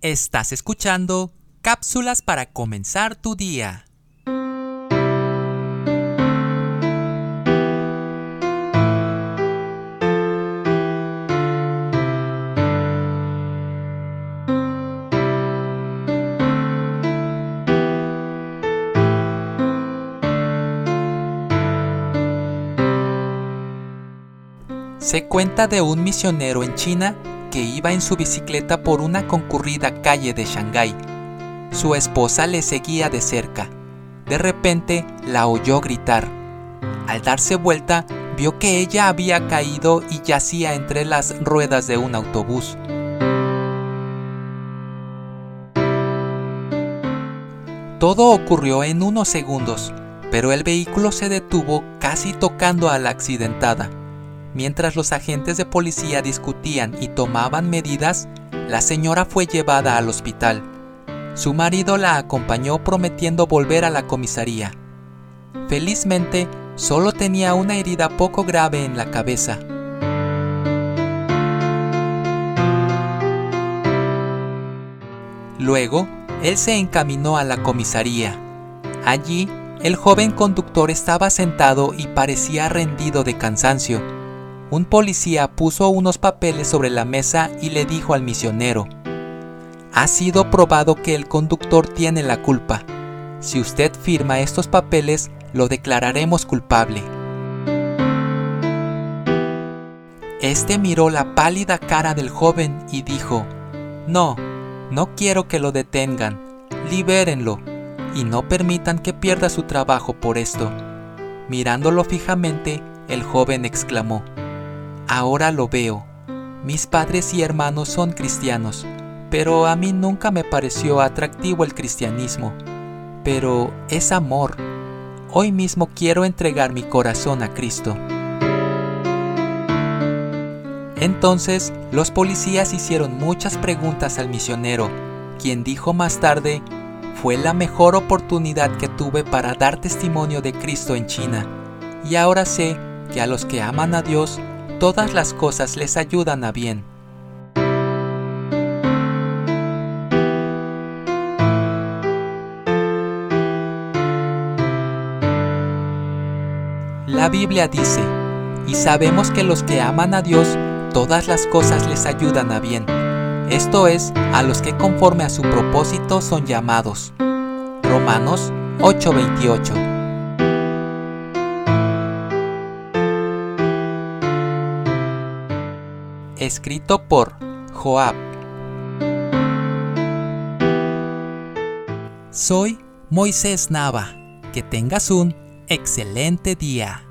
Estás escuchando cápsulas para comenzar tu día. Se cuenta de un misionero en China que iba en su bicicleta por una concurrida calle de Shanghái. Su esposa le seguía de cerca. De repente la oyó gritar. Al darse vuelta, vio que ella había caído y yacía entre las ruedas de un autobús. Todo ocurrió en unos segundos, pero el vehículo se detuvo casi tocando a la accidentada. Mientras los agentes de policía discutían y tomaban medidas, la señora fue llevada al hospital. Su marido la acompañó prometiendo volver a la comisaría. Felizmente, solo tenía una herida poco grave en la cabeza. Luego, él se encaminó a la comisaría. Allí, el joven conductor estaba sentado y parecía rendido de cansancio un policía puso unos papeles sobre la mesa y le dijo al misionero, ha sido probado que el conductor tiene la culpa. Si usted firma estos papeles, lo declararemos culpable. Este miró la pálida cara del joven y dijo, No, no quiero que lo detengan, libérenlo y no permitan que pierda su trabajo por esto. Mirándolo fijamente, el joven exclamó, Ahora lo veo. Mis padres y hermanos son cristianos, pero a mí nunca me pareció atractivo el cristianismo. Pero es amor. Hoy mismo quiero entregar mi corazón a Cristo. Entonces los policías hicieron muchas preguntas al misionero, quien dijo más tarde, fue la mejor oportunidad que tuve para dar testimonio de Cristo en China, y ahora sé que a los que aman a Dios todas las cosas les ayudan a bien. La Biblia dice, y sabemos que los que aman a Dios, todas las cosas les ayudan a bien. Esto es, a los que conforme a su propósito son llamados. Romanos 8:28 escrito por Joab. Soy Moisés Nava. Que tengas un excelente día.